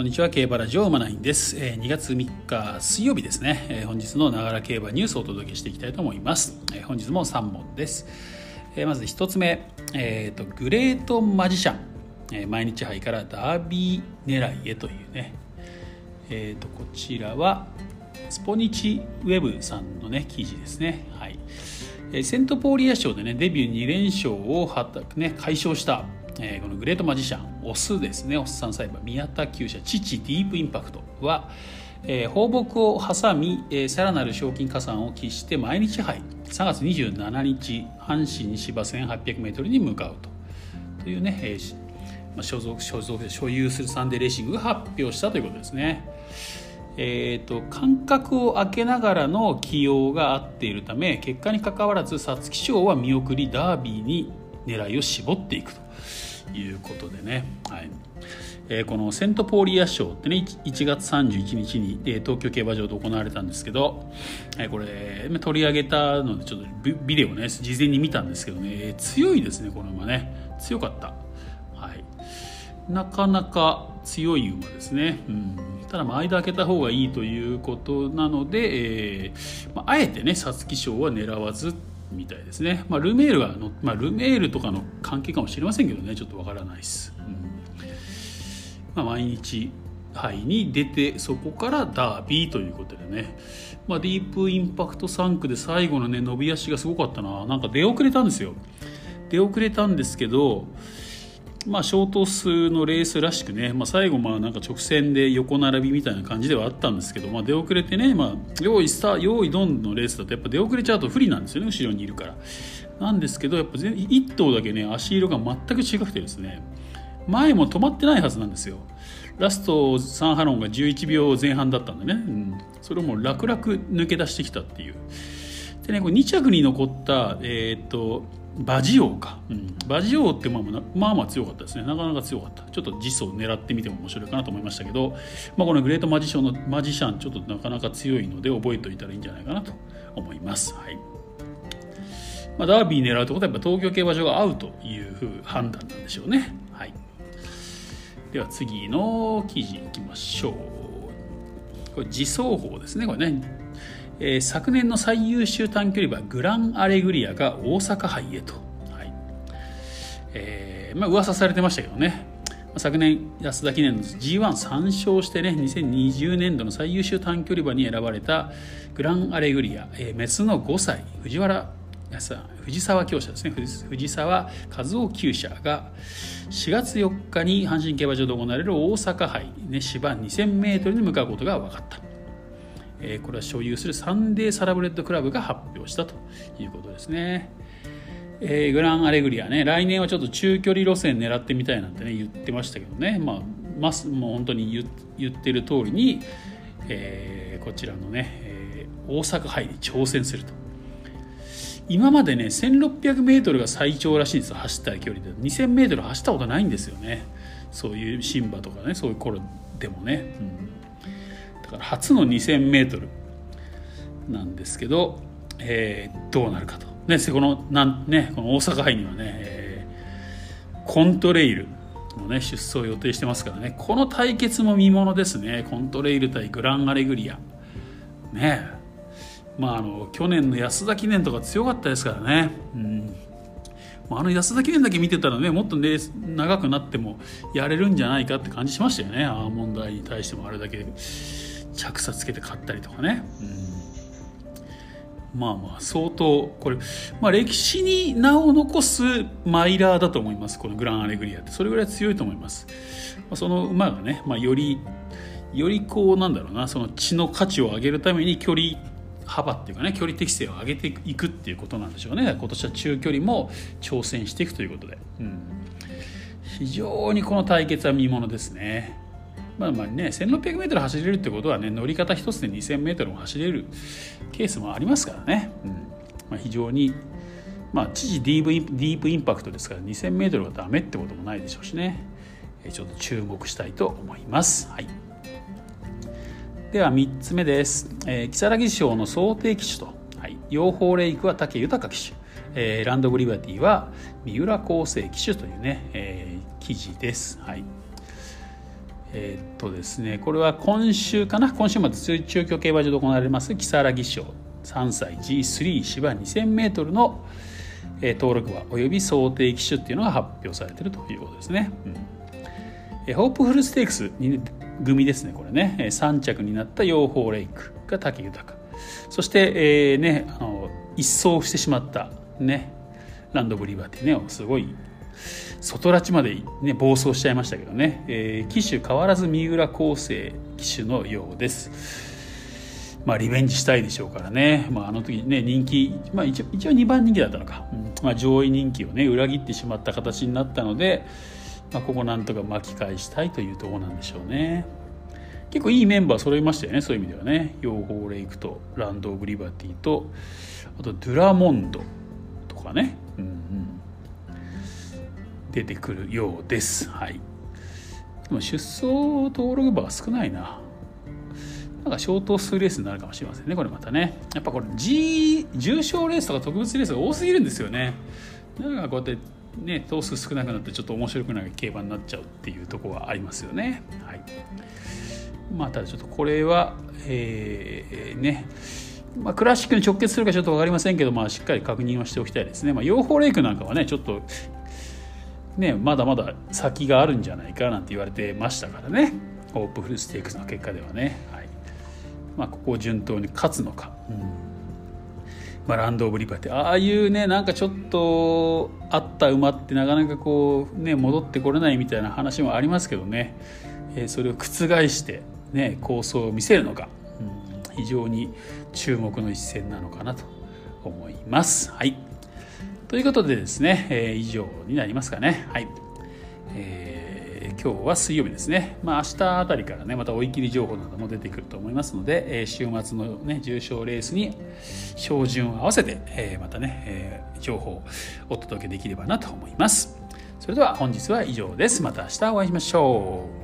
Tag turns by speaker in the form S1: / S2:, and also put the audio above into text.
S1: こんにちは競馬ラジオマナインです、えー、2月3日水曜日ですね、えー、本日のながら競馬ニュースをお届けしていきたいと思います、えー、本日も3問です、えー、まず1つ目、えーと、グレートマジシャン、えー、毎日杯からダービー狙いへというね。えーと、こちらはスポニチウェブさんのね記事ですね。はい。セントポーリア賞でねデビュー2連勝をはた、ね、解消したえー、このグレートマジシャン。オスですね。オス3歳馬宮田厩舎。父ディープインパクトは、えー、放牧を挟み、えー、さらなる賞金加算を期して毎日杯3月27日阪神芝 1800m に向かうとというね、えーまあ、所属所属所有するサンデーレーシングが発表したということですね。えーと、間隔を空けながらの起用があっているため結果にかかわらず皐月賞は見送りダービーに狙いを絞っていくと。いうことでね、はい。えー、このセントポーリア賞ってね1月31日に、えー、東京競馬場で行われたんですけど、えー、これ取り上げたのでちょっとビデオね事前に見たんですけどね。強いですねこの馬ね。強かった、はい、なかなか強い馬ですね、うん、ただ間開けた方がいいということなので、えーまあ、えてね皐月賞は狙わずっみたいですね、まあ、ルメールはの、まあ、ルメールとかの関係かもしれませんけどね。ちょっとわからないです、うん。まあ、毎日杯に出てそこからダービーということでね、まあ、ディープインパクト3区で最後のね伸び足がすごかったな。なんか出遅れたんですよ。出遅れたんですけどまあ、ショート数のレースらしくね、まあ、最後まあなんか直線で横並びみたいな感じではあったんですけど、まあ、出遅れてね、まあ、用意スター用意ドンのレースだとやっぱ出遅れちゃうと不利なんですよね後ろにいるから。なんですけどやっぱ1頭だけね足色が全く違くてですね前も止まってないはずなんですよ。ラストサンハロンが11秒前半だったんでね、うん、それをもう楽々抜け出してきたっていう。でねこれ2着に残ったえー、っとバジオか、うん、バジオってまあまあまあ強かったですね。なかなか強かった。ちょっと実装を狙ってみても面白いかなと思いましたけど、まあ、このグレートマジシャンのマジシャンちょっとなかなか強いので覚えておいたらいいんじゃないかなと思います、はい。まあ、ダービー狙うってことはやっぱ東京競馬場が合うという判断なんでしょうね、はい、では次の記事いきましょう。これ自走法ですねこれねえー、昨年の最優秀短距離馬グランアレグリアが大阪杯へと、はい。えーまあ噂されてましたけどね。昨年安田記念の G13 勝してね2020年度の最優秀短距離馬に選ばれたグランアレグリア、えー、メスの5歳藤原藤沢厩舎ですね。藤沢和夫厩舎が4月4日に阪神競馬場で行われる大阪杯、ね、芝 2000m に向かうことが分かった。え、これは所有するサンデーサラブレッドクラブが発表したということですね。えー、グランアレグリアね、来年はちょっと中距離路線狙ってみたいなんてね、言ってましたけどね、まあ、ます、もう本当に言言ってる通りに、えー、こちらのね、えー、大阪杯に挑戦すると。今までね、1600メートルが最長らしいんです、走った距離で。2000メートル走ったことないんですよね。そういうシンバとかね、そういう頃でもね。うんから初の 2000m なんですけど、えー、どうなるかと。ね、このなんね、この大阪杯にはね、えー、コントレイルの、ね、出走を予定してますからね、この対決も見ものですね、コントレイル対グランアレグリア。ねまあ、あの去年の安田記念とか強かったですからね。うんあの安田記念だけ見てたらねもっとね長くなってもやれるんじゃないかって感じしましたよねアーモンドアイに対してもあれだけ着差つけて買ったりとかね、うん、まあまあ相当これ、まあ、歴史に名を残すマイラーだと思いますこのグランアレグリアって。それぐらい強いと思います、まあ、その馬がね、まあ、よりよりこうなんだろうなその血の価値を上げるために距離幅っていうかね距離適性を上げていくっていうことなんでしょうね。今年は中距離も挑戦していくということで、うん、非常にこの対決は見ものですね。まあまあね 1600m 走れるってことはね乗り方一つで 2000m も走れるケースもありますからね、うん。まあ、非常にまあ父ディープディープインパクトですから 2000m がダメってこともないでしょうしね。ちょっと注目したいと思います。はい。では3つ目です。えー、如月賞の想定機種と、はい、養蜂レイクは武豊機種、えー、ランドグリバティは三浦厚生機種というね、えー、記事です。はい。えー、っとですねこれは今週かな？今週末中京競馬場で行われます木更木賞。3歳 G3 芝 2000m の、えー、登録馬および想定機種っていうのが発表されてるということですね。うん。えー、ホープフルステークス組ですねこれね。3着になった養蜂レイクが武豊。そして、えー、ねあの一掃してしまったねランドブリバティねすごい外拉致まで、ね、暴走しちゃいましたけどね、えー、機種変わらず三浦康生機種のようです。まあ、リベンジしたいでしょうからね、まあ、あの時ね人気、まあ、一応一応2番人気だったのか、うん。まあ、上位人気をね裏切ってしまった形になったので、まあ、ここなんとか巻き返したいというところなんでしょうね。結構いいメンバー揃いましたよねそういう意味ではね。養蜂レイクとランド・オブ・リバティとあとドゥラモンドとかね、出てくるようです。はい。でも出走登録馬は少ないな。なんかショート数レースになるかもしれませんね、これまたね。やっぱこれ G、重賞レースとか特別レースが多すぎるんですよね。なんかこうやってね、頭数少なくなってちょっと面白くない競馬になっちゃうっていうところはありますよね。はい。まあ、ただちょっとこれは、えー、ね、まあ、クラシックに直結するかちょっと分かりませんけど、まあ、しっかり確認はしておきたいですね。まあ、養蜂レイクなんかはね、ちょっとね、まだまだ先があるんじゃないかなんて言われてましたからね。オープンフルステークスの結果ではね、はい。まあ、ここを順当に勝つのか、うん。まあ、ランド・オブ・リバティ。ああいうねなんかちょっとあった馬ってなかなかこうね戻ってこれないみたいな話もありますけどね、えー、それを覆してね構想を見せるのか、うん、非常に注目の一戦なのかなと思います。はいということでですね、えー、以上になりますかね。はい。えー、今日は水曜日ですね。まあ明日あたりからね、また追い切り情報なども出てくると思いますので、えー、週末のね、重賞レースに照準を合わせて、え、またね、え、情報をお届けできればなと思います。それでは本日は以上です。また明日お会いしましょう。